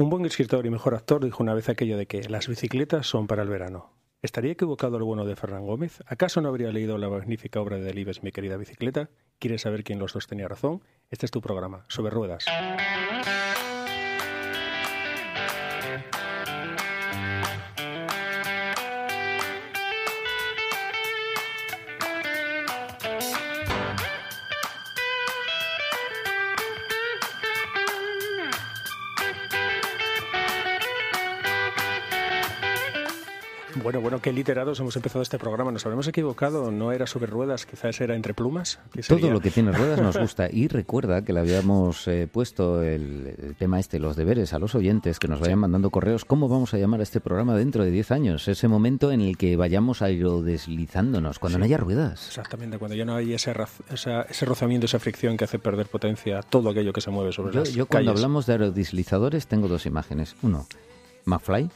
Un buen escritor y mejor actor dijo una vez aquello de que las bicicletas son para el verano. ¿Estaría equivocado el bueno de Fernán Gómez? ¿Acaso no habría leído la magnífica obra de Delibes, mi querida bicicleta? ¿Quieres saber quién los dos tenía razón? Este es tu programa, Sobre Ruedas. Bueno, bueno, qué literados hemos empezado este programa. Nos habremos equivocado, no era sobre ruedas, quizás era entre plumas. Todo lo que tiene ruedas nos gusta. Y recuerda que le habíamos eh, puesto el, tema este, los deberes a los oyentes que nos vayan mandando correos. ¿Cómo vamos a llamar a este programa dentro de 10 años? Ese momento en el que vayamos aerodeslizándonos, cuando no haya ruedas. Exactamente, cuando ya no hay ese, ese rozamiento, esa fricción que hace perder potencia todo aquello que se mueve sobre yo, las Yo cuando hablamos de aerodeslizadores tengo dos imágenes. Uno, McFly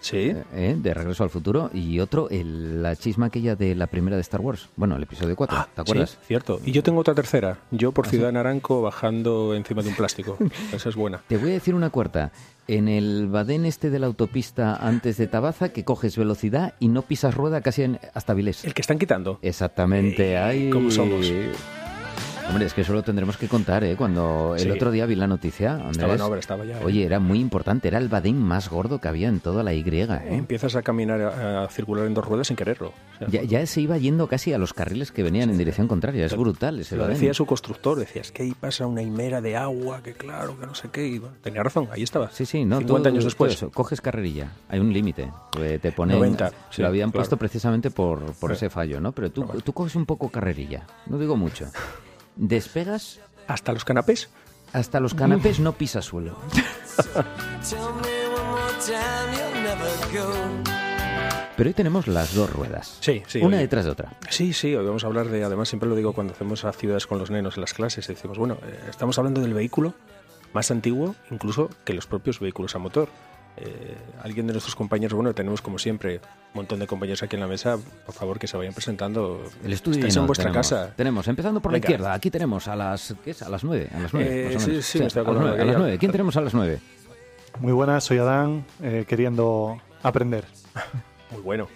Sí. Eh, eh, de Regreso al Futuro. Y otro, la chisma aquella de la primera de Star Wars. Bueno, el episodio 4. Ah, ¿Te acuerdas? Sí, cierto. Y yo tengo otra tercera. Yo por ¿Ah, Ciudad Naranco bajando encima de un plástico. Esa es buena. Te voy a decir una cuarta. En el badén este de la autopista antes de Tabaza, que coges velocidad y no pisas rueda casi hasta Vilés. El que están quitando. Exactamente. Ahí. ¿Cómo somos? Hombre, es que eso lo tendremos que contar, ¿eh? Cuando el otro día vi la noticia, Andrés, estaba en obra, estaba ya. ¿eh? Oye, era muy importante, era el badín más gordo que había en toda la Y, ¿eh? Empiezas a caminar, a, circular en dos ruedas sin quererlo. ya, se iba yendo casi a los carriles que venían en dirección contraria, es brutal ese Lo badén. decía su constructor, decías que ahí pasa una himera de agua, que claro, que no sé qué. tenía razón, ahí estaba. Sí, sí, no. 50 años después. coges carrerilla, hay un límite. Te ponen. 90. Se lo habían puesto precisamente por, por ese fallo, ¿no? Pero tú, tú coges un poco carrerilla, no digo mucho despegas... ¿Hasta los canapés? Hasta los canapés no pisa suelo. Pero hoy tenemos las dos ruedas. Sí, sí. Una detrás de otra. Sí, sí, hoy vamos a hablar de, además siempre lo digo cuando hacemos a ciudades con los nenos en las clases, decimos, bueno, eh, estamos hablando del vehículo más antiguo incluso que los propios vehículos a motor. Eh, alguien de nuestros compañeros, bueno, tenemos como siempre un montón de compañeros aquí en la mesa, por favor que se vayan presentando. El estudio en vuestra tenemos, casa. Tenemos, empezando por la izquierda, aquí tenemos a las ¿qué es? A las nueve, a las nueve, eh, sí, sí, estoy a, las nueve, a las nueve. ¿Quién tenemos a las nueve? Muy buenas, soy Adán, eh, queriendo aprender. Muy bueno.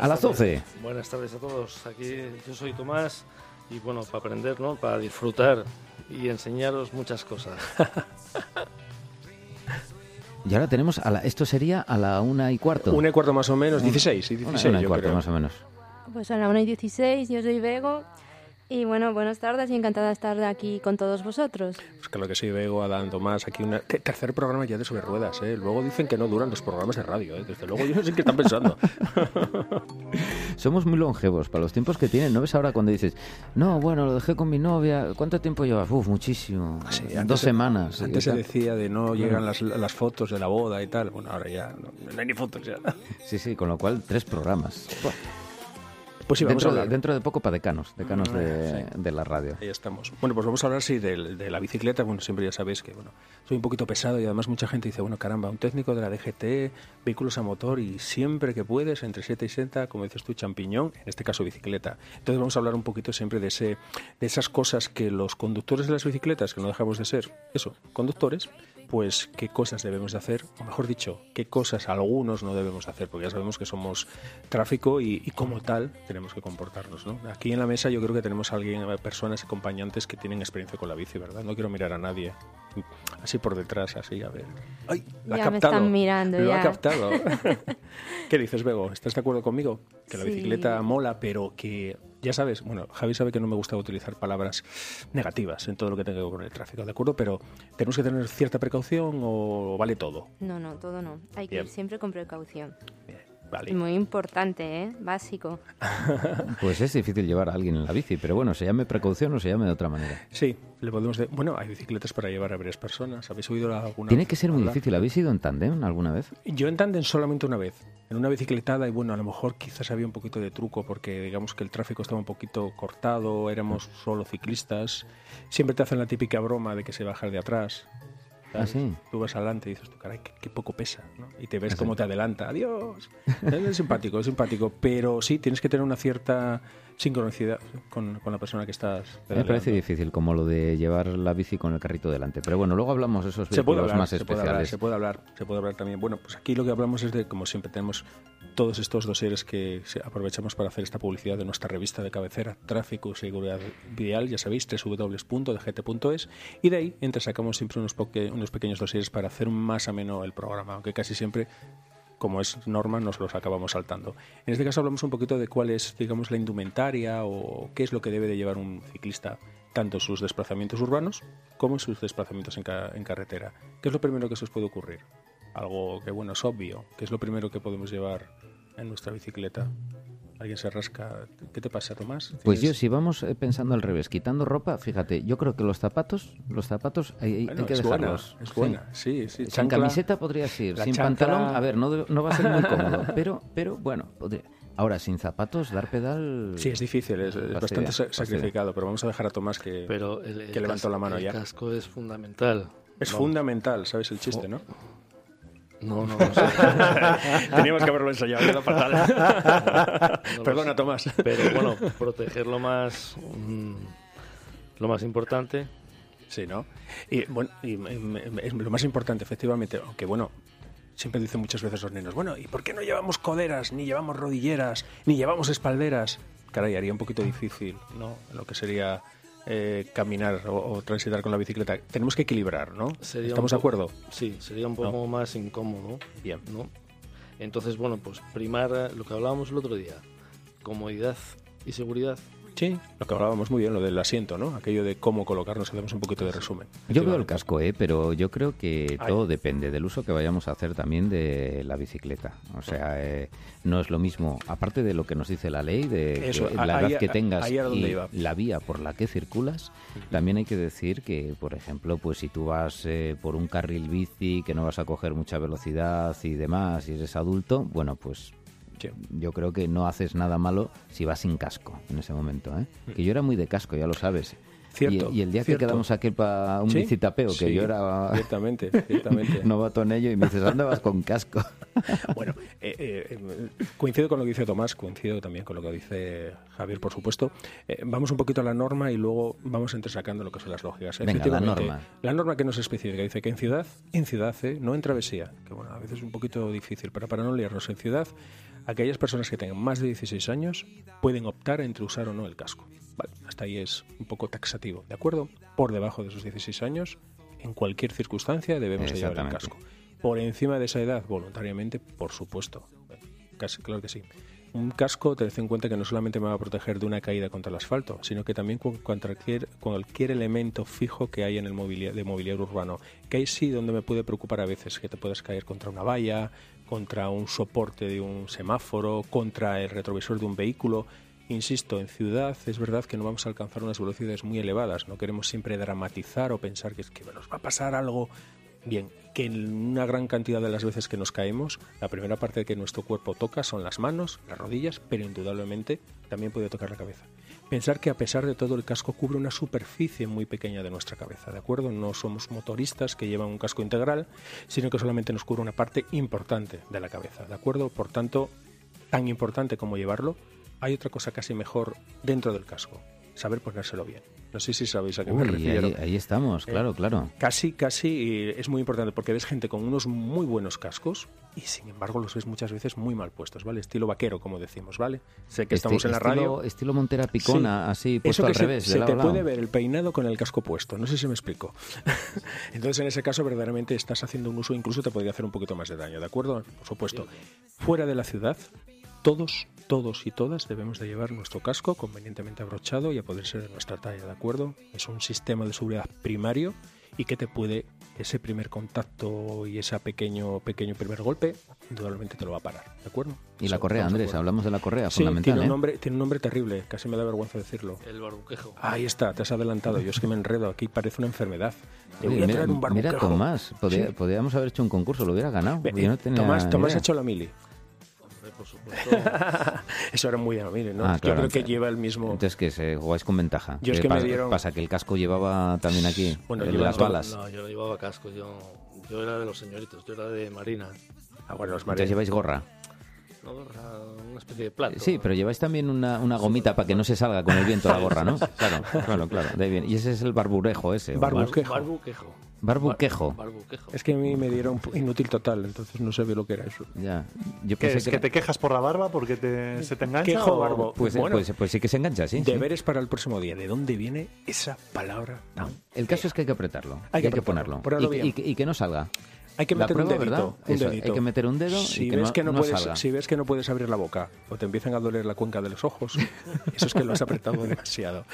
a las doce. Buenas tardes a todos. Aquí yo soy Tomás y bueno, para aprender, ¿no? Para disfrutar y enseñaros muchas cosas. Y ahora tenemos, a la, esto sería a la una y cuarto. Una y cuarto más o menos, 16. y 16 una y cuarto más o menos. Pues a la una y 16, yo soy Bego. Y bueno, buenas tardes y encantada de estar aquí con todos vosotros. Pues claro que sí, Bego, Adán, Tomás, aquí un tercer programa ya de sobre ruedas, ¿eh? Luego dicen que no duran los programas de radio, ¿eh? Desde luego yo no sé qué están pensando. Somos muy longevos para los tiempos que tienen. ¿No ves ahora cuando dices, no, bueno, lo dejé con mi novia, ¿cuánto tiempo llevas? Uf, muchísimo. Dos semanas. Antes se decía de no llegan las, las, fotos de la boda y tal. Bueno, ahora ya no, hay ni fotos ya. Sí, sí, con lo cual tres programas. Pues sí, vamos dentro, a hablar. De, dentro de poco para decanos, decanos de, sí. de, la radio. Ahí estamos. Bueno, pues vamos a hablar, sí, de, de, la bicicleta. Bueno, siempre ya sabéis que, bueno, soy un poquito pesado y además mucha gente dice, bueno, caramba, un técnico de la DGT, vehículos a motor y siempre que puedes, entre 7 y 60, como dices tú, champiñón, en este caso bicicleta. Entonces vamos a hablar un poquito siempre de, ese, de esas cosas que los conductores de las bicicletas, que no dejamos de ser, eso, conductores, pues qué cosas debemos de hacer, o mejor dicho, qué cosas algunos no debemos de hacer, porque ya sabemos que somos tráfico y, y como tal tenemos que comportarnos. ¿no? Aquí en la mesa yo creo que tenemos a alguien, personas acompañantes que tienen experiencia con la bici, ¿verdad? No quiero mirar a nadie así por detrás, así, a ver. ¡Ay! La ya ha captado. me están mirando, Lo ya. ha captado. ¿Qué dices, Bego? ¿Estás de acuerdo conmigo? Que la Sí. bicicleta mola, pero que ya sabes, bueno, Javi sabe que no me gusta utilizar palabras negativas en todo lo que tenga que ver con el tráfico, ¿de acuerdo? Pero tenemos que tener cierta precaución o vale todo. No, no, todo no. Hay que Bien. ir siempre con precaución. Bien, vale. Muy importante, ¿eh? Básico. Pues es difícil llevar a alguien en la bici, pero bueno, se llame precaución o se llame de otra manera. Sí, le podemos de... Bueno, hay bicicletas para llevar a varias personas. ¿Habéis oído alguna Tiene que ser muy hablar? difícil. ¿Habéis ido en tándem alguna vez? Yo en tándem solamente una vez, en una bicicletada y bueno, a lo mejor quizás había un poquito de truco porque digamos que el tráfico estaba un poquito cortado, éramos solo ciclistas. Siempre te hacen la típica broma de que se baja de atrás. Ah, sí. Tú vas adelante y dices, tú, caray, qué, qué poco pesa, ¿no? Y te ves cómo te adelanta, adiós. Es simpático, es simpático, pero sí, tienes que tener una cierta sincronicidad con, con la persona que estás. Me parece difícil, como lo de llevar la bici con el carrito delante. Pero bueno, luego hablamos de esos vehículos más especiales. se puede hablar, se puede hablar también. Bueno, pues aquí lo que hablamos es de, como siempre tenemos todos estos dosieres que aprovechamos para hacer esta publicidad de nuestra revista de cabecera, Tráfico y Seguridad Vial, ya sabéis, www.dgt.es, y de ahí entre sacamos siempre unos, unos pequeños dosieres para hacer más ameno el programa, aunque casi siempre como es norma, nos los acabamos saltando. En este caso hablamos un poquito de cuál es, digamos, la indumentaria o qué es lo que debe de llevar un ciclista, tanto en sus desplazamientos urbanos como en sus desplazamientos en, en carretera. ¿Qué es lo primero que se os puede ocurrir? Algo que, bueno, es obvio. ¿Qué es lo primero que podemos llevar en nuestra bicicleta? alguien se rasca. ¿Qué te pasa, Tomás? Pues yo, si vamos eh, pensando al revés, quitando ropa, fíjate, yo creo que los zapatos, los zapatos hay, hay que dejarlos. es buena, sí, sí. Sin camiseta podría ir, sin pantalón, a ver, no, no va a ser muy cómodo, pero, pero bueno, podría. Ahora, sin zapatos, dar pedal. Sí, es difícil, es, bastante sacrificado, pero vamos a dejar a Tomás que, pero que levantó la mano ya. El casco es fundamental. Es fundamental, ¿sabes el chiste, no? No, no, no Teníamos que haberlo ensayado, quedó fatal. Perdona, Tomás. Pero bueno, proteger lo más, mm, lo más importante. Sí, ¿no? Y bueno, y, lo más importante, efectivamente, aunque bueno, siempre dicen muchas veces los niños, bueno, ¿y por qué no llevamos coderas, ni llevamos rodilleras, ni llevamos espalderas? Caray, haría un poquito difícil, ¿no? Lo que sería eh, caminar o, transitar con la bicicleta. Tenemos que equilibrar, ¿no? ¿Estamos de acuerdo? Sí, sería un poco más incómodo. Bien. ¿no? Entonces, bueno, pues primar eh, lo que hablábamos el otro día, comodidad y seguridad Sí, lo que hablábamos muy bien, lo del asiento, ¿no? Aquello de cómo colocarnos, hacemos un poquito de resumen. Yo veo el casco, ¿eh? Pero yo creo que todo depende del uso que vayamos a hacer también de la bicicleta. O sea, eh, no es lo mismo, aparte de lo que nos dice la ley, de la edad que tengas y la vía por la que circulas, también hay que decir que, por ejemplo, pues si tú vas eh, por un carril bici, que no vas a coger mucha velocidad y demás, y eres adulto, bueno, pues yo creo que no haces nada malo si vas sin casco en ese momento. ¿eh? Mm. Que yo era muy de casco, ya lo sabes. Cierto, y, el día que quedamos aquí para un bicitapeo, que yo era ciertamente, ciertamente. novato en ello, y me dices, ¿dónde vas con casco? bueno, eh, eh, coincido con lo que dice Tomás, coincido también con lo que dice Javier, por supuesto. vamos un poquito a la norma y luego vamos entresacando lo que son las lógicas. Venga, la norma. La norma que nos especifica dice que en ciudad, en ciudad, no en travesía, que bueno, a veces es un poquito difícil, pero para no liarnos en ciudad, aquellas personas que tengan más de 16 años pueden optar entre usar o no el casco. Hasta ahí es un poco taxativo, ¿de acuerdo? Por debajo de esos 16 años, en cualquier circunstancia debemos llevar el casco. Por encima de esa edad, voluntariamente, por supuesto. Casi, claro que sí. Un casco, ten en cuenta que no solamente me va a proteger de una caída contra el asfalto, sino que también con cualquier, cualquier elemento fijo que hay en el mobiliario, de mobiliario urbano. Que ahí sí donde me puede preocupar a veces que te puedas caer contra una valla, contra un soporte de un semáforo, contra el retrovisor de un vehículo. Insisto, en ciudad es verdad que no vamos a alcanzar unas velocidades muy elevadas, no queremos siempre dramatizar o pensar que, nos va a pasar algo. Bien, que en una gran cantidad de las veces que nos caemos, la primera parte que nuestro cuerpo toca son las manos, las rodillas, pero indudablemente también puede tocar la cabeza. Pensar que a pesar de todo el casco cubre una superficie muy pequeña de nuestra cabeza, ¿de acuerdo? No somos motoristas que llevan un casco integral, sino que solamente nos cubre una parte importante de la cabeza, ¿de acuerdo? Por tanto, tan importante como llevarlo, hay otra cosa casi mejor dentro del casco, saber ponérselo bien. No sé si sabéis a qué me refiero. Ahí, estamos, eh, claro, claro. Casi, casi es muy importante porque ves gente con unos muy buenos cascos y sin embargo los ves muchas veces muy mal puestos, ¿vale? Estilo vaquero, como decimos, ¿vale? Sé que estamos en la radio. Estilo Montera Picona, así, puesto al revés. Se, te puede ver el peinado con el casco puesto, no sé si me explico. Entonces, en ese caso, verdaderamente estás haciendo un uso, incluso te podría hacer un poquito más de daño, ¿de acuerdo? Por supuesto. Fuera de la ciudad, todos, todos y todas debemos de llevar nuestro casco convenientemente abrochado y a poder ser de nuestra talla, ¿de acuerdo? Es un sistema de seguridad primario y que te puede, ese primer contacto y ese pequeño, pequeño primer golpe, indudablemente te lo va a parar, ¿de acuerdo? Y la correa, Andrés, hablamos de la correa, sí, fundamental. Tiene, un ¿eh? nombre, tiene un nombre terrible, casi me da vergüenza decirlo. El barbuquejo. Ahí está, te has adelantado. Yo es que me enredo, aquí parece una enfermedad. mira, un mira, Tomás, podríamos haber hecho un concurso, lo hubiera ganado. Tomás, Tomás ha hecho la mili por supuesto. Eso era muy mire, ¿no? Ah, yo creo que lleva el mismo. Entonces que se jugáis con ventaja. Yo es que me dieron... Pasa que el casco llevaba también aquí bueno, las balas. No, yo no llevaba casco, yo, yo era de los señoritos, yo era de marina. Ah, bueno, los marinos. Entonces lleváis gorra. Una gorra, una especie de plato. Sí, pero lleváis también una, una gomita para que no se salga con el viento la gorra, ¿no? Claro, claro, claro. de viene. Y ese es el barburejo ese. Barbuquejo. Barbuquejo. Barbuquejo. Bar- barbuquejo. Es que a mí me dieron inútil total, entonces no sabía lo que era eso. Ya. Yo ¿Qué pensé es? que ¿Que era- te quejas por la barba porque te, se te engancha? Quejo o- barbo. Pues, Bueno. pues, pues sí que se engancha, sí. sí. Deberes para el próximo día. ¿De dónde viene esa palabra tan El caso es que hay que apretarlo. Hay que hay que apretarlo, ponerlo. ponerlo y, bien. y que- y que no salga. Hay que meter prueba, un dedito. ¿verdad? un Eso, dedito. hay que meter un dedo y Si que ves no- que no, no puedes, salga. si ves que no puedes abrir la boca o te empiezan a doler la cuenca de los ojos, eso es que lo has apretado demasiado.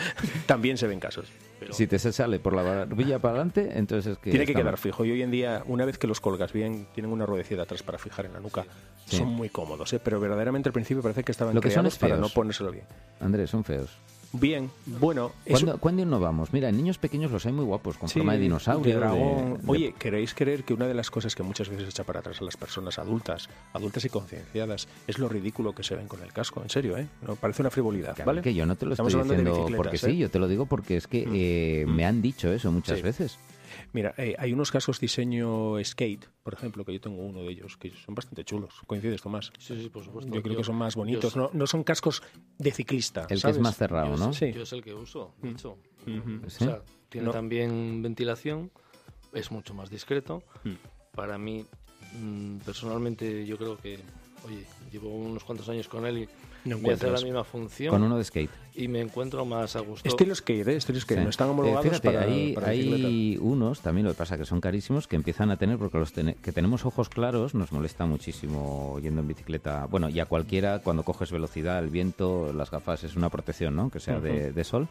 También se ven casos. Si te se sale por la barbilla para adelante, entonces es que. Tiene que quedar mal. fijo. Y hoy en día, una vez que los colgas bien, tienen una ruedecilla atrás para fijar en la nuca. Sí. Son muy cómodos, ¿eh? pero verdaderamente al principio parece que estaban Lo que son creados es para no ponérselo bien. Andrés, son feos. Bien, bueno, ¿Cuándo, ¿Cuándo innovamos? Mira, en niños pequeños los hay muy guapos, con Sí, forma de dinosaurio. de de- dragón. de- Oye, ¿queréis creer que una de las cosas que muchas veces echa para atrás a las personas adultas, adultas y concienciadas, es lo ridículo que se ven con el casco? En serio, ¿eh? No, parece una frivolidad, Claro, ¿vale? que yo no te lo Estamos estoy diciendo porque ¿eh? sí, yo te lo digo porque es que eh, me han dicho eso muchas Sí. veces. Mira, eh, hay unos cascos diseño skate, por ejemplo, que yo tengo uno de ellos, que son bastante chulos. ¿Coincides, Tomás? Sí, sí, por supuesto. Yo creo que son más yo- bonitos. No, no son cascos de ciclista. El que es más cerrado, yo ¿no? Sí. Yo es el que uso, de hecho. Ujú. Sí. O sea, tiene No. también ventilación, es mucho más discreto. Mm. Para mí, mm, personalmente, yo creo que, oye, llevo unos cuantos años con él y No me hace la encuentras. misma función Con uno de skate. y me encuentro más a gusto. Estilo skate, ¿eh? Estilo skate. Sí. No están Eh, homologados fíjate, para, hay, para hay unos, también lo que pasa que son carísimos, que empiezan a tener, porque los tene- que tenemos ojos claros nos molesta muchísimo yendo en bicicleta. Bueno, y a cualquiera, cuando coges velocidad, el viento, las gafas, es una protección, ¿no? Que sea de, de sol.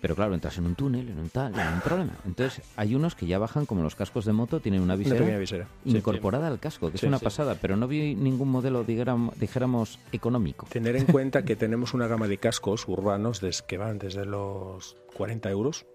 Pero claro, entras en un túnel, en un tal, en un problema. Entonces, hay unos que ya bajan como los cascos de moto, tienen una Una visera. Sí. incorporada al casco, que Sí, es una sí. pasada, pero no vi ningún modelo, dijéramos económico. Tener en cuenta que tenemos una gama de cascos urbanos que van desde los 40 euros.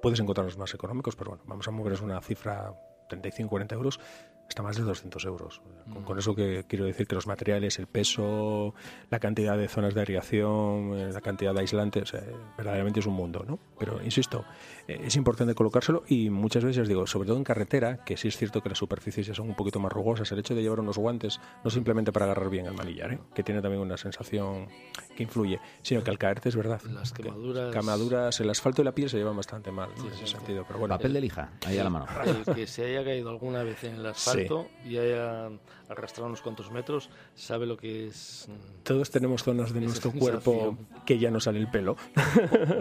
Puedes encontrarlos más económicos, pero bueno, vamos a mover una cifra 35-40 euros hasta más de 200 euros. Con, con eso que quiero decir que los materiales, el peso, la cantidad de zonas de aireación, eh, la cantidad de aislantes, eh, verdaderamente es un mundo, ¿no? Pero insisto, es importante colocárselo y muchas veces digo, sobre todo en carretera, que sí es cierto que las superficies ya son un poquito más rugosas, el hecho de llevar unos guantes no simplemente para agarrar bien el manillar, ¿eh? que tiene también una sensación que influye, sino que al caerte es verdad. Las que quemaduras- quemaduras, el asfalto y la piel se llevan bastante mal ¿no? en ese sentido, pero bueno. Papel de lija, ahí a la mano. El que se haya caído alguna vez en el asfalto y haya arrastrado unos cuantos metros, sabe lo que es. mm, Todos tenemos zonas de nuestro sensación. cuerpo que ya no sale el pelo.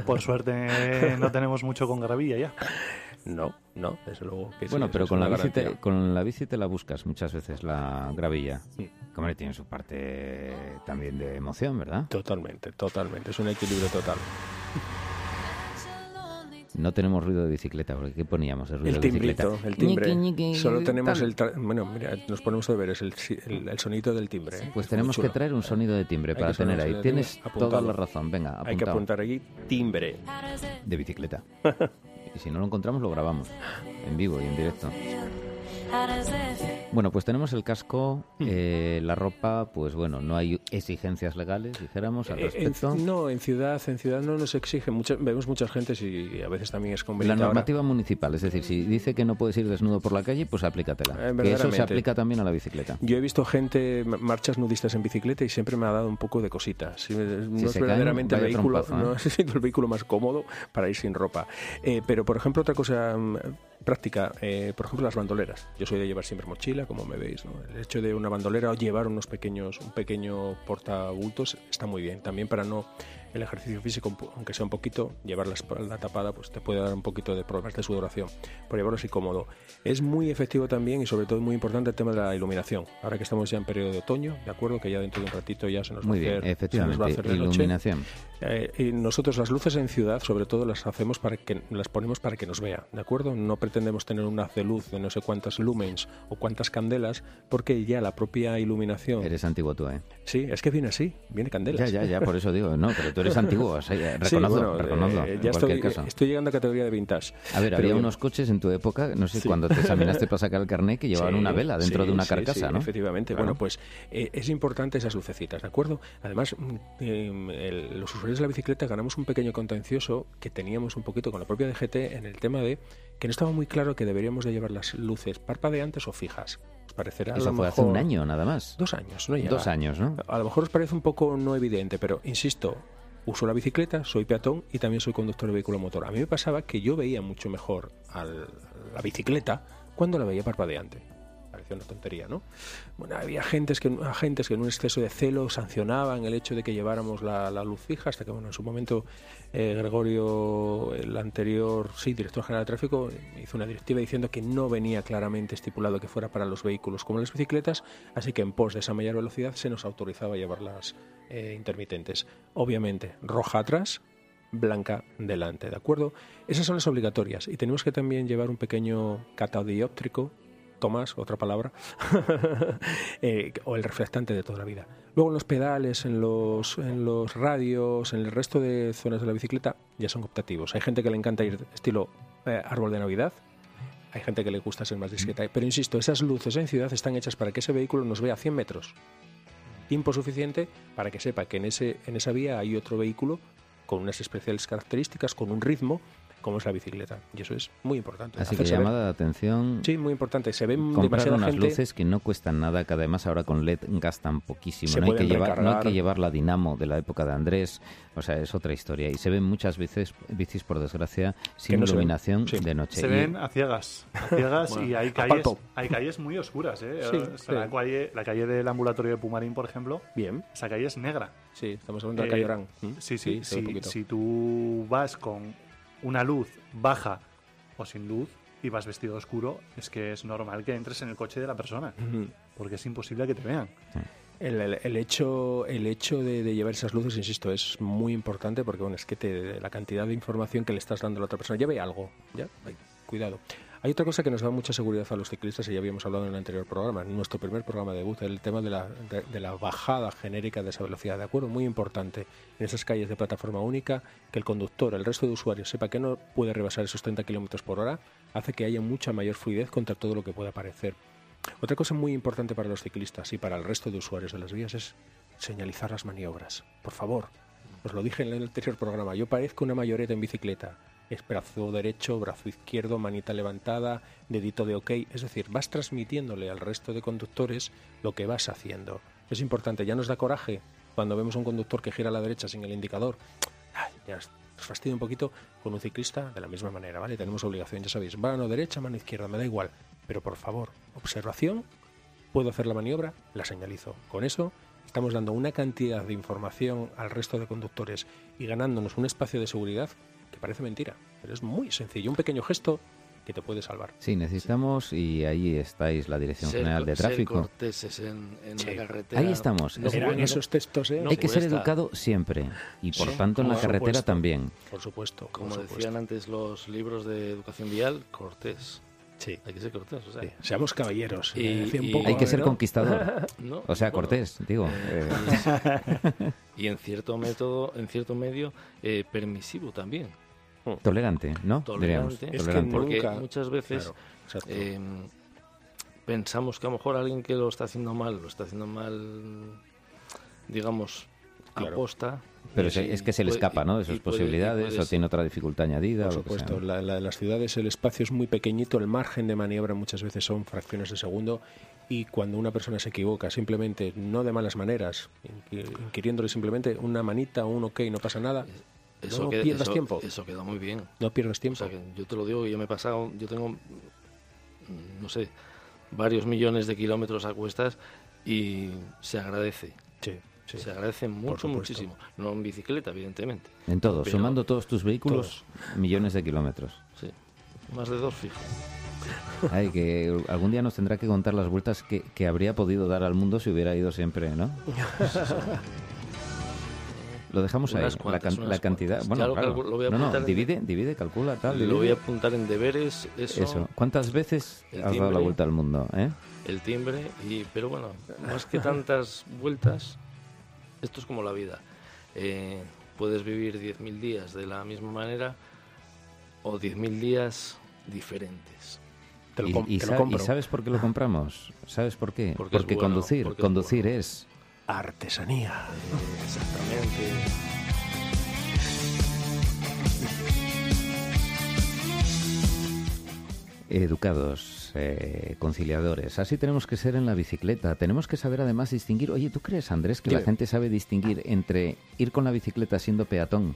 Por suerte no tenemos mucho con gravilla ya. No, no, desde luego que sí, Bueno, pero con la, bici te, con la bici te la buscas muchas veces, la gravilla. Sí. Como le tiene su parte también de emoción, ¿verdad? Totalmente, totalmente, es un equilibrio total. No tenemos ruido de bicicleta, porque ¿qué poníamos? El ruido El de bicicleta. el timbre. Ñiqui, ñiqui, Solo tenemos tal. el... tra- Bueno, mira, nos ponemos a ver, es el, si- el, el sonido del timbre. ¿eh? Pues Es tenemos que traer un sonido de timbre Hay para tener ahí. Tienes toda la razón. Venga, Hay que apuntar aquí timbre. De bicicleta. y si no lo encontramos, lo grabamos. En vivo y en directo. Bueno, pues tenemos el casco, Hmm. eh, la ropa, pues bueno, no hay exigencias legales, dijéramos, al Eh, en- respecto. no, en ciudad, en ciudad no nos exige. mucha- vemos muchas gentes y a veces también es La conveniente. ahora. normativa municipal, es decir, si dice que no puedes ir desnudo por la calle, pues aplícatela. Eh, que eso se aplica también a la bicicleta. Yo he visto gente, ma- marchas nudistas en bicicleta y siempre me ha dado un poco de cosita. Si, no Si es se caen, verdaderamente el vehículo, trompazo, ¿eh? no sido el vehículo más cómodo para ir sin ropa. Eh, pero, por ejemplo, otra cosa mm, práctica, eh, por ejemplo, las bandoleras. Yo soy de llevar siempre mochila, como me veis. ¿no? El hecho de una bandolera o llevar unos pequeños, un pequeño portabultos está muy bien. También para no el ejercicio físico, aunque sea un poquito, llevar la espalda tapada, pues te puede dar un poquito de problemas de sudoración. Por llevarlo así cómodo. Es muy efectivo también y sobre todo muy importante el tema de la iluminación. Ahora que estamos ya en periodo de otoño, ¿de acuerdo? Que ya dentro de un ratito ya se nos Muy va a bien, hacer, se nos va a efectivamente. hacer de noche. Iluminación. Eh, y nosotros las luces en ciudad, sobre todo, las hacemos para que las ponemos para que nos vea, ¿de acuerdo? No pretendemos tener un haz de luz de no sé cuántas lumens o cuántas candelas, porque ya la propia iluminación. Eres antiguo tú, ¿eh? Sí, es que viene así, viene Ya, candelas. ya, ya, por eso digo, no, pero tú eres antiguo, o sea, Sí, reconozco, bueno, reconozco, eh, ya estoy, caso. estoy llegando a categoría de vintage. A ver, había unos coches en tu época, no sé, Sí. cuando te examinaste para sacar el carnet, que llevaban Sí, una vela dentro de una carcasa, ¿no? Efectivamente. Claro. Bueno, pues eh, es importante esas lucecitas, ¿de acuerdo? Además, mm, eh, el- los usuarios de la bicicleta ganamos un pequeño contencioso que teníamos un poquito con la propia DGT en el tema de que no estaba muy claro que deberíamos de llevar las luces parpadeantes o fijas. Os parecerá a Eso lo fue hace un año nada más. Dos años, no llega. Dos años, ¿no? A lo mejor os parece un poco no evidente, pero insisto, uso la bicicleta, soy peatón y también soy conductor de vehículo motor. A mí me pasaba que yo veía mucho mejor al- la bicicleta cuando la veía parpadeante. Una tontería, ¿no? Bueno, había agentes que, agentes que en un exceso de celo sancionaban el hecho de que lleváramos la, la luz fija, hasta que, bueno, en su momento eh, Gregorio, el anterior, sí, director general de tráfico, hizo una directiva diciendo que no venía claramente estipulado que fuera para los vehículos como las bicicletas, así que en pos de esa mayor velocidad se nos autorizaba llevarlas eh, intermitentes. Obviamente, roja atrás, blanca delante, ¿de acuerdo? Esas son las obligatorias y tenemos que también llevar un pequeño catadióptrico, Tomás, otra palabra, eh, o el reflectante de toda la vida. Luego en los pedales, en los, en los radios, en el resto de zonas de la bicicleta ya son optativos. Hay gente que le encanta ir estilo eh, árbol de Navidad, hay gente que le gusta ser más discreta, pero insisto, esas luces en ciudad están hechas para que ese vehículo nos vea a 100 metros. Tiempo suficiente para que sepa que en, ese, en esa vía hay otro vehículo con unas especiales características, con un ritmo, como es la bicicleta. Y eso es muy importante. Así que ver. llamada de atención. Sí, muy importante. Se ven Comprar demasiada unas gente. luces que no cuestan nada, que además ahora con LED gastan poquísimo. Se No hay, que llevar, no hay recargar. que llevar la Dinamo de la época de Andrés, o sea, es otra historia. Y se ven muchas veces bicis, por desgracia, sin no iluminación Sí. de noche. Se ven a ciegas, a ciegas Bueno, y hay calles, hay calles muy oscuras. ¿eh? Sí, O sea, sí. La, calle, la calle del ambulatorio de Pumarín, por ejemplo, Bien, esa calle es negra. sí, estamos hablando de Eh, calle Orán. ¿Mm? Sí, sí, poquito. si tú vas con una luz baja o sin luz y vas vestido oscuro, es que es normal que entres en el coche de la persona, porque es imposible que te vean. El, el- el hecho, el hecho de, de llevar esas luces, insisto, es muy importante porque bueno, es que te, la cantidad de información que le estás dando a la otra persona, ya ve algo, ya, cuidado. Hay otra cosa que nos da mucha seguridad a los ciclistas y ya habíamos hablado en el anterior programa, en nuestro primer programa de debut, el tema de la, bajada genérica de esa velocidad, ¿de acuerdo? Muy importante en esas calles de plataforma única, que el conductor, el resto de usuarios sepa que no puede rebasar esos 30 kilómetros por hora, hace que haya mucha mayor fluidez contra todo lo que pueda aparecer. Otra cosa muy importante para los ciclistas y para el resto de usuarios de las vías es señalizar las maniobras. Por favor, os lo dije en el anterior programa, yo parezco una mayoreta en bicicleta. Es brazo derecho, brazo izquierdo, manita levantada, dedito de ok. Es decir, vas transmitiéndole al resto de conductores lo que vas haciendo. Es importante, ya nos da coraje cuando vemos a un conductor que gira a la derecha sin el indicador. Ay, ya nos fastidia un poquito con un ciclista de la misma manera, ¿vale? Tenemos obligación, ya sabéis, mano derecha, mano izquierda, me da igual. Pero por favor, observación, puedo hacer la maniobra, la señalizo. Con eso estamos dando una cantidad de información al resto de conductores y ganándonos un espacio de seguridad que parece mentira, pero es muy sencillo, un pequeño gesto que te puede salvar. Sí, necesitamos, y ahí estáis, la Dirección Ser General de co- ser Tráfico. corteses en, en Sí. la carretera. Ahí estamos. No Eran puede- esos textos, ¿eh? no Hay que ser cuesta. educado siempre, y por Sí, tanto en la por carretera supuesto. también. Por supuesto, por Como supuesto. decían antes los libros de educación vial, cortés. Sí, Hay que ser cortés, o sea. sí. Seamos caballeros. Y- y- poco, Hay que ser ¿no? conquistador, ¿no? o sea, Bueno, cortés, digo. eh, Y en cierto método, en cierto medio, eh, permisivo también. tolerante, ¿no? Tolerante. Diríamos, Es que tolerante. Porque Nunca- muchas veces Claro, eh, pensamos que a lo mejor alguien que lo está haciendo mal, lo está haciendo mal, digamos, Claro. aposta. Pero se- es que se le escapa, ¿no? De sus puede- posibilidades, puede o tiene otra dificultad añadida. Por o lo que sea. supuesto, la, la- las ciudades el espacio es muy pequeñito, el margen de maniobra muchas veces son fracciones de segundo y cuando una persona se equivoca, simplemente, no de malas maneras, inqui- inquiriéndole simplemente una manita, un ok, no pasa nada, Eso no queda, pierdas eso- tiempo. Eso queda muy bien. no pierdas O tiempo. sea, que yo te lo digo, yo me he pasado, yo tengo, no sé, varios millones de kilómetros a cuestas y se agradece. Sí, sí. Se agradece mucho, muchísimo. No en bicicleta, evidentemente. En todo, Pero- sumando todos tus vehículos, millones de kilómetros. Sí. Más de dos fijo. Ay, que algún día nos tendrá que contar las vueltas que, que habría podido dar al mundo si hubiera ido siempre, ¿no? Lo dejamos ahí, la, can- cantidad. cuantas. Bueno, lo claro. lo voy a no, no, en- divide, divide, calcula, tal. Lo voy a apuntar en deberes, eso, Eso. ¿Cuántas veces has dado la vuelta al mundo? ¿eh? el timbre, y pero bueno, más que tantas vueltas, esto es como la vida. Eh, puedes vivir 10.000 días de la misma manera o 10.000 días diferentes. Te lo, y, com- y te sa- lo y compro. sabes por qué lo compramos? ¿Sabes por qué? Porque es Porque bueno, conducir, porque es conducir bueno. es Artesanía. Exactamente. Educados, eh, conciliadores. Así tenemos que ser en la bicicleta. Tenemos que saber además distinguir. Oye, ¿tú crees, Andrés, que la gente sabe distinguir entre ir con la bicicleta siendo peatón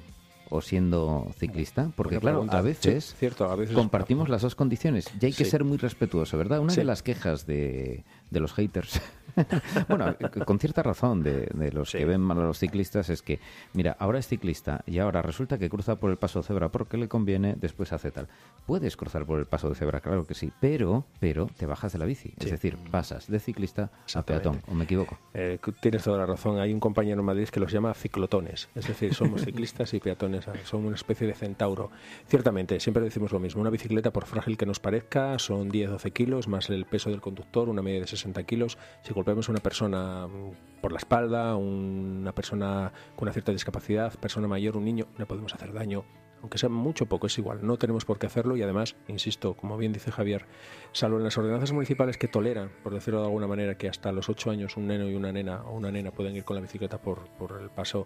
o siendo ciclista? Porque claro, a veces, cierto, a veces compartimos las dos condiciones y hay que ser muy respetuoso, ¿verdad? Una de las quejas de, de los haters bueno, con cierta razón de, los que ven mal a los ciclistas es que, mira, ahora es ciclista y ahora resulta que cruza por el paso de cebra porque le conviene, después hace tal. Puedes cruzar por el paso de cebra, claro que sí, pero, pero te bajas de la bici. Es decir, pasas de ciclista a peatón, ¿o me equivoco? Eh, tienes toda la razón. Hay un compañero en Madrid que los llama ciclotones. Es decir, somos ciclistas y peatones. Somos una especie de centauro. Ciertamente, siempre decimos lo mismo. Una bicicleta, por frágil que nos parezca, son 10-12 kilos más el peso del conductor, una media de 60 kilos. Si a una persona mm, por la espalda, una persona con una cierta discapacidad, persona mayor, un niño, no podemos hacer daño. Aunque sea mucho poco, es igual, no tenemos por qué hacerlo y además, insisto, como bien dice Javier, salvo en las ordenanzas municipales que toleran, por decirlo de alguna manera, que hasta los 8 años un neno y una nena o una nena pueden ir con la bicicleta por, por el paso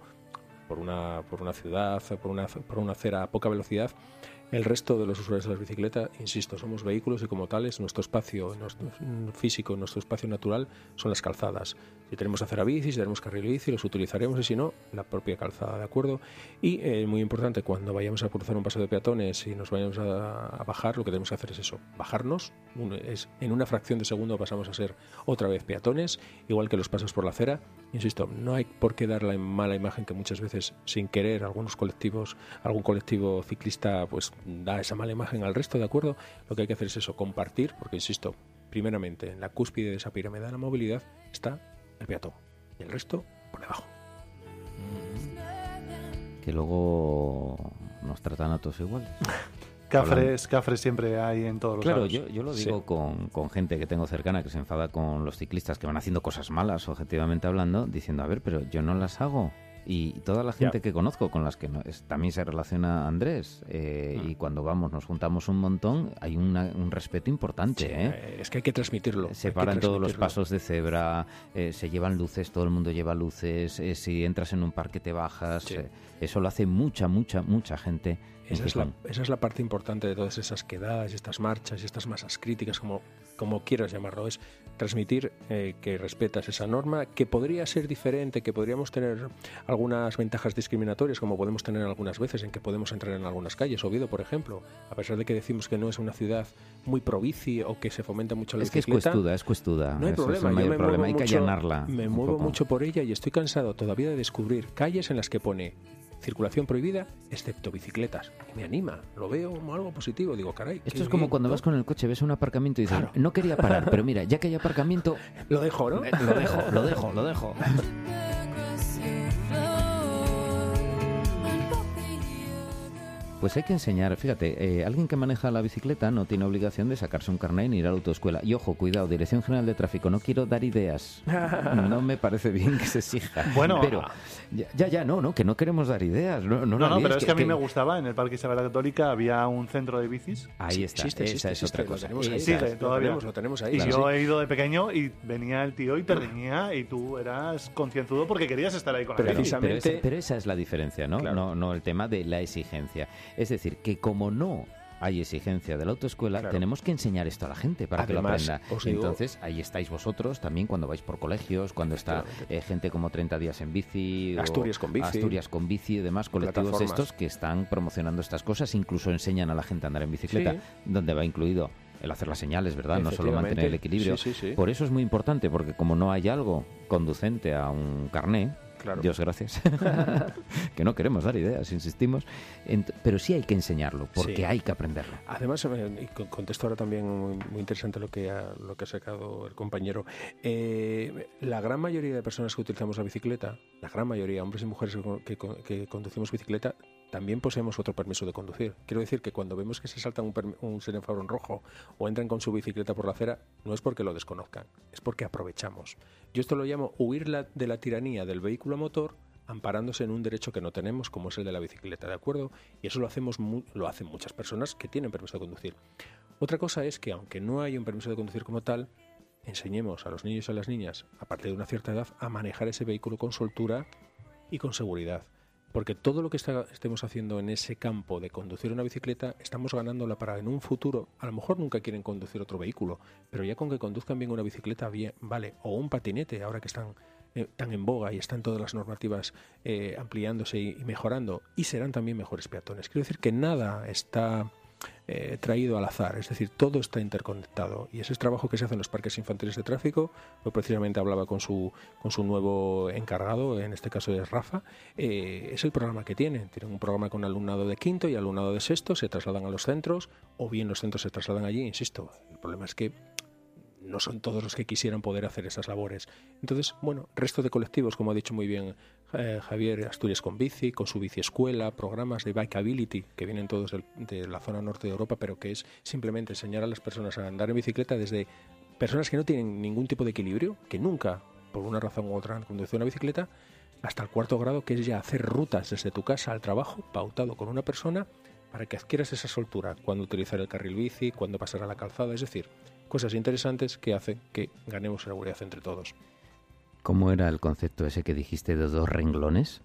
por una, por una ciudad, por una, por una acera a poca velocidad, el resto de los usuarios de las bicicletas, insisto, somos vehículos y como tales nuestro espacio nuestro físico, nuestro espacio natural son las calzadas. Si tenemos acera bici, si tenemos carril bici, los utilizaremos y si no, la propia calzada, ¿de acuerdo? Y eh, muy importante, cuando vayamos a cruzar un paso de peatones y nos vayamos a, bajar, lo que tenemos que hacer es eso, bajarnos, es, en una fracción de segundo pasamos a ser otra vez peatones, igual que los pasos por la acera. Insisto, no hay por qué dar la mala imagen que muchas veces, sin querer, algunos colectivos, algún colectivo ciclista, pues da esa mala imagen al resto, ¿de acuerdo? Lo que hay que hacer es eso, compartir, porque insisto, primeramente, en la cúspide de esa pirámide de la movilidad está el peatón y el resto por debajo. Que luego nos tratan a todos iguales. Cafres, cafres siempre hay en todos los Claro, yo, yo, lo digo con, con, gente que tengo cercana que se enfada con los ciclistas que van haciendo cosas malas, objetivamente hablando, diciendo, a ver, pero yo no las hago. Y toda la gente que conozco, con las que también se relaciona Andrés, eh, mm. y cuando vamos, nos juntamos un montón, hay un respeto importante. ¿eh? Es que hay que transmitirlo. Se paran todos los pasos de cebra, eh, se llevan luces, todo el mundo lleva luces, si entras en un parque te bajas. eso lo hace mucha, mucha, mucha gente. Esa es, la, esa es, la, parte importante de todas esas quedadas, estas marchas y estas masas críticas, como, como quieras llamarlo, es transmitir eh, que respetas esa norma, que podría ser diferente, que podríamos tener algunas ventajas discriminatorias, como podemos tener algunas veces en que podemos entrar en algunas calles. Oviedo, por ejemplo, a pesar de que decimos que no es una ciudad muy provici o que se fomenta mucho la es que es cuestuda, es cuestuda. No hay problema, me problema. hay que allanarla. Me muevo mucho por ella y estoy cansado todavía de descubrir calles en las que pone circulación prohibida, excepto bicicletas. Y me anima, lo veo como algo positivo. Digo, caray. Esto es como cuando vas con el coche, ves un aparcamiento y dices, no quería parar, pero mira, ya que hay aparcamiento. Lo dejo, ¿no? Lo dejo, lo dejo, lo dejo. Pues hay que enseñar, fíjate, eh, alguien que maneja la bicicleta no tiene obligación de sacarse un carnet ni ir a la autoescuela. Y ojo, cuidado, Dirección General de Tráfico, no quiero dar ideas. No me parece bien que se exija. Bueno, pero ya, ya, no, no, que no queremos dar ideas. No, no, no, pero es que, a mí me gustaba, en el Parque Isabel la Católica había un centro de bicis. Ahí está, esa es otra cosa. Lo ahí, sigue, todavía. Lo tenemos, ahí. Y yo he ido de pequeño y venía el tío y te reñía y tú eras concienzudo porque querías estar ahí con la Precisamente. Pero, pero, esa es la diferencia, ¿no? No, no el tema de la exigencia. Es decir, que como no hay exigencia de la autoescuela, tenemos que enseñar esto a la gente para que lo aprenda. Entonces, ahí estáis vosotros también cuando vais por colegios, cuando está eh, gente como 30 días en bici, Asturias con bici, Asturias con bici y demás, colectivos estos que están promocionando estas cosas, incluso enseñan a la gente a andar en bicicleta, donde va incluido el hacer las señales, ¿verdad? No solo mantener el equilibrio. por eso es muy importante, porque como no hay algo conducente a un carné, Dios gracias. que no queremos dar ideas, insistimos. pero sí hay que enseñarlo, porque hay que aprenderlo. Además, eh, y contesto ahora también muy interesante lo que ha, lo que ha sacado el compañero. Eh, la gran mayoría de personas que utilizamos la bicicleta, la gran mayoría, hombres y mujeres que, que conducimos bicicleta, también poseemos otro permiso de conducir. Quiero decir que cuando vemos que se salta un, un semáforo en rojo o entran con su bicicleta por la acera, no es porque lo desconozcan, es porque aprovechamos. Yo esto lo llamo huir de la tiranía del vehículo motor amparándose en un derecho que no tenemos, como es el de la bicicleta, ¿de acuerdo? Y eso lo, hacemos lo hacen muchas personas que tienen permiso de conducir. Otra cosa es que, aunque no hay un permiso de conducir como tal, enseñemos a los niños y a las niñas, a partir de una cierta edad, a manejar ese vehículo con soltura y con seguridad. Porque todo lo que estemos haciendo en ese campo de conducir una bicicleta, estamos ganándola para en un futuro, a lo mejor nunca quieren conducir otro vehículo, pero ya con que conduzcan bien una bicicleta, bien, vale, o un patinete, ahora que están eh, tan en boga y están todas las normativas eh, ampliándose y mejorando, y serán también mejores peatones. Quiero decir que nada está eh, traído al azar, es decir, todo está interconectado y ese es trabajo que se hace en los parques infantiles de tráfico. Yo precisamente hablaba con su, con su nuevo encargado, en este caso es Rafa, eh, es el programa que tienen. Tienen un programa con alumnado de quinto y alumnado de sexto, se trasladan a los centros o bien los centros se trasladan allí, insisto. El problema es que no son todos los que quisieran poder hacer esas labores. Entonces, bueno, resto de colectivos, como ha dicho muy bien eh, Javier, Asturias con Bici, con su bici escuela, programas de bikeability que vienen todos de la zona norte de Europa, pero que es simplemente enseñar a las personas a andar en bicicleta desde personas que no tienen ningún tipo de equilibrio, que nunca, por una razón u otra, han conducido una bicicleta, hasta el cuarto grado, que es ya hacer rutas desde tu casa al trabajo, pautado con una persona, para que adquieras esa soltura, cuando utilizar el carril bici, cuando pasar a la calzada, es decir, cosas interesantes que hacen que ganemos seguridad entre todos. ¿Cómo era el concepto ese que dijiste de dos renglones?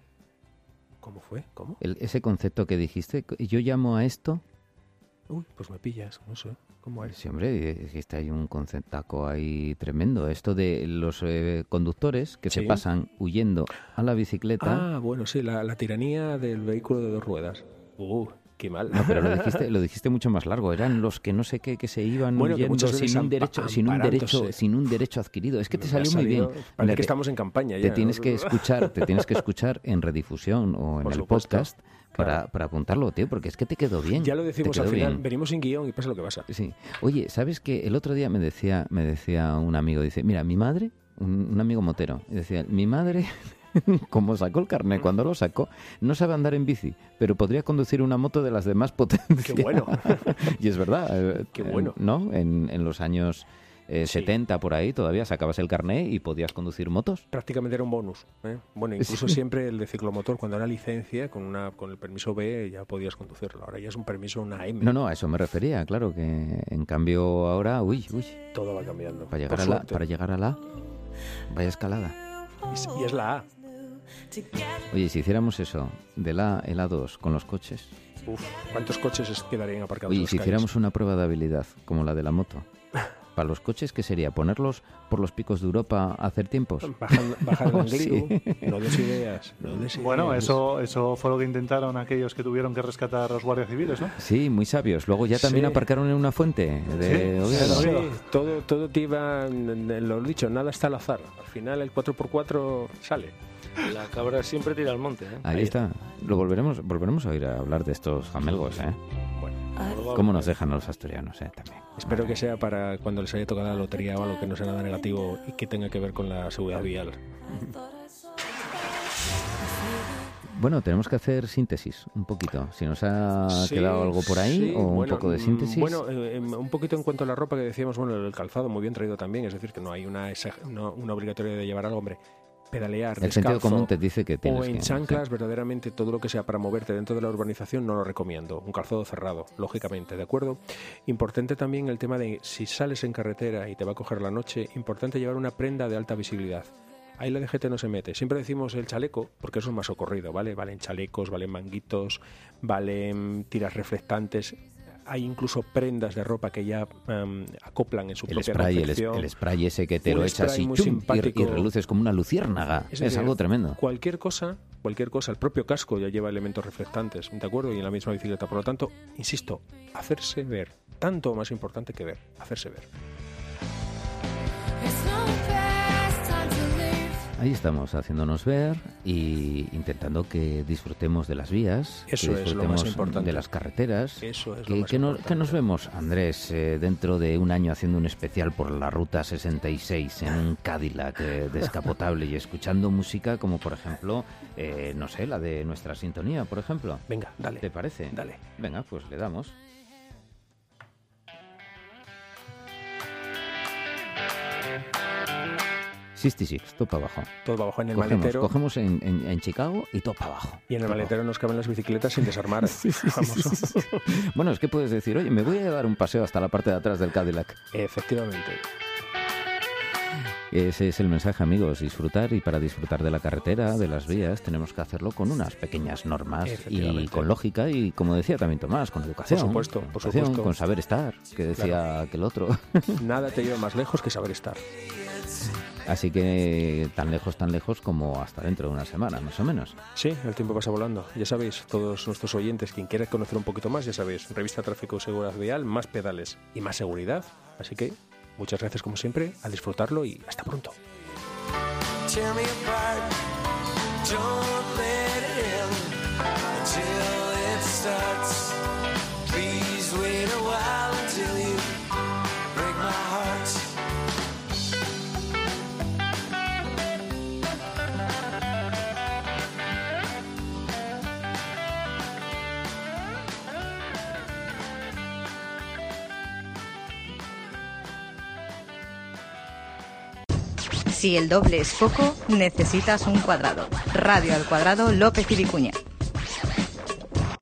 ¿Cómo fue? ¿Cómo? El- ese concepto que dijiste, yo llamo a esto Uy, pues me pillas, no sé. ¿Cómo es? Sí, hombre, que está ahí un conceptaco ahí tremendo. Esto de los eh, conductores que se Sí. pasan huyendo a la bicicleta. Ah, bueno, sí, la, la tiranía del vehículo de dos ruedas. Uh, qué mal. No, pero lo dijiste, lo dijiste mucho más largo. Eran los que no sé qué que se iban Bueno, huyendo sin un derecho, sin un derecho, sin un derecho adquirido. Es que te salió muy bien. Parece que te- estamos en campaña te ya. tienes ¿no? que escuchar, te tienes que escuchar en redifusión o en Por el supuesto, podcast para, claro. para apuntarlo, tío, porque es que te quedó bien. Ya lo te decimos al final, bien. venimos sin guion y pasa lo que pasa. Sí. Oye, ¿sabes que El otro día me decía, me decía un amigo, dice, mira, mi madre, un, un amigo motero, decía, mi madre, como sacó el carnet, cuando lo sacó, no sabe andar en bici, pero podría conducir una moto de las de más potencia. Qué bueno. y es verdad. eh, Qué eh, bueno. ¿No? En, en los años eh, Sí. 70, por ahí, todavía sacabas el carnet y podías conducir motos. Prácticamente era un bonus. ¿eh? Bueno, incluso siempre el de ciclomotor, cuando era licencia, con una con el permiso B ya podías conducirlo. Ahora ya es un permiso, una M. No, no, a eso me refería, claro, que en cambio ahora, uy, uy, Todo va cambiando. para llegar, por a la, para llegar a la... Vaya escalada. Y es- Y es la A. Oye, si hiciéramos eso, de la el A2 con los coches, Uf, ¿cuántos coches es- quedarían aparcados oye, en y las si calles? hiciéramos una prueba de habilidad, como la de la moto, para los coches, ¿qué sería? ¿Ponerlos por los picos de Europa a hacer tiempos? Bajar Oh, sí. no des ideas, no des Bueno, ideas. eso, eso fue lo que intentaron aquellos que tuvieron que rescatar a los guardias civiles, ¿no? Sí, muy sabios. Luego ya también Sí. aparcaron en una fuente de Sí, Oviedo. sí, Sí, todo, todo te iba, lo dicho, nada está al azar. Al final el 4x4 sale. La cabra siempre tira al monte, ¿eh? Ahí está. Lo volveremos, volveremos a oír a hablar de estos jamelgos, ¿eh? ¿Cómo nos dejan a los asturianos, eh? También. espero que sea para cuando les haya tocado la lotería o algo que no sea nada negativo y que tenga que ver con la seguridad vial. Bueno, tenemos que hacer síntesis un poquito. Si nos ha Sí, quedado algo por ahí sí, o un bueno, poco de mm, síntesis. Bueno, eh, em, un poquito en cuanto a la ropa que decíamos, bueno, el calzado muy bien traído también, es decir, que no hay una, no- una obligatoria de llevar algo, hombre, pedalear, el sentido común te dice que tienes o en que... chanclas, verdaderamente todo lo que sea para moverte dentro de la urbanización no lo recomiendo. Un calzado cerrado, lógicamente, ¿de acuerdo? Importante también el tema de si sales en carretera y te va a coger la noche, importante llevar una prenda de alta visibilidad. Ahí la DGT no se mete. Siempre decimos el chaleco, porque eso es más socorrido, ¿vale? Valen chalecos, valen manguitos, valen tiras reflectantes. Hay incluso prendas de ropa que ya em, acoplan en su El propia spray, el, el spray ese que te Un lo echas y, chum, y- y reluces como una luciérnaga. Es, decir, algo tremendo. Cualquier cosa, cualquier cosa, el propio casco ya lleva elementos reflectantes, ¿de acuerdo? Y en la misma bicicleta. Por lo tanto, insisto, hacerse ver, tanto más importante que ver, hacerse ver. Ahí estamos, haciéndonos ver y intentando que disfrutemos de las vías, Eso que es lo más disfrutemos importante. de las carreteras. Eso es que, lo más que no- importante. que nos vemos, Andrés, eh, dentro de un año haciendo un especial por la Ruta 66 en un Cadillac eh, descapotable y escuchando música como, por ejemplo, eh, no sé, la de nuestra sintonía, por ejemplo. Venga, dale. ¿Te parece? Dale. Venga, pues le damos. Six, topa abajo. Todo abajo en el Cogemos, maletero. cogemos en, en- en Chicago y topa abajo. Y en el maletero nos caben las bicicletas sin desarmar. Vamos. Bueno, es que puedes decir, oye, me voy a dar un paseo hasta la parte de atrás del Cadillac. Efectivamente. Ese es el mensaje, amigos, disfrutar y para disfrutar de la carretera, de las vías, tenemos que hacerlo con unas pequeñas normas y con lógica y, como decía también Tomás, con educación. Por supuesto, por supuesto. Con saber estar, que decía aquel otro. Nada te lleva más lejos que saber estar. Así que tan lejos, tan lejos como hasta dentro de una semana, más o menos. Sí, el tiempo pasa volando. Ya sabéis, todos nuestros oyentes, quien quiera conocer un poquito más, ya sabéis, revista Tráfico Seguridad Vial, más pedales y más seguridad. Así que muchas gracias como siempre, a disfrutarlo y hasta pronto. Si el doble es poco, necesitas un cuadrado. Radio al cuadrado López y Vicuña.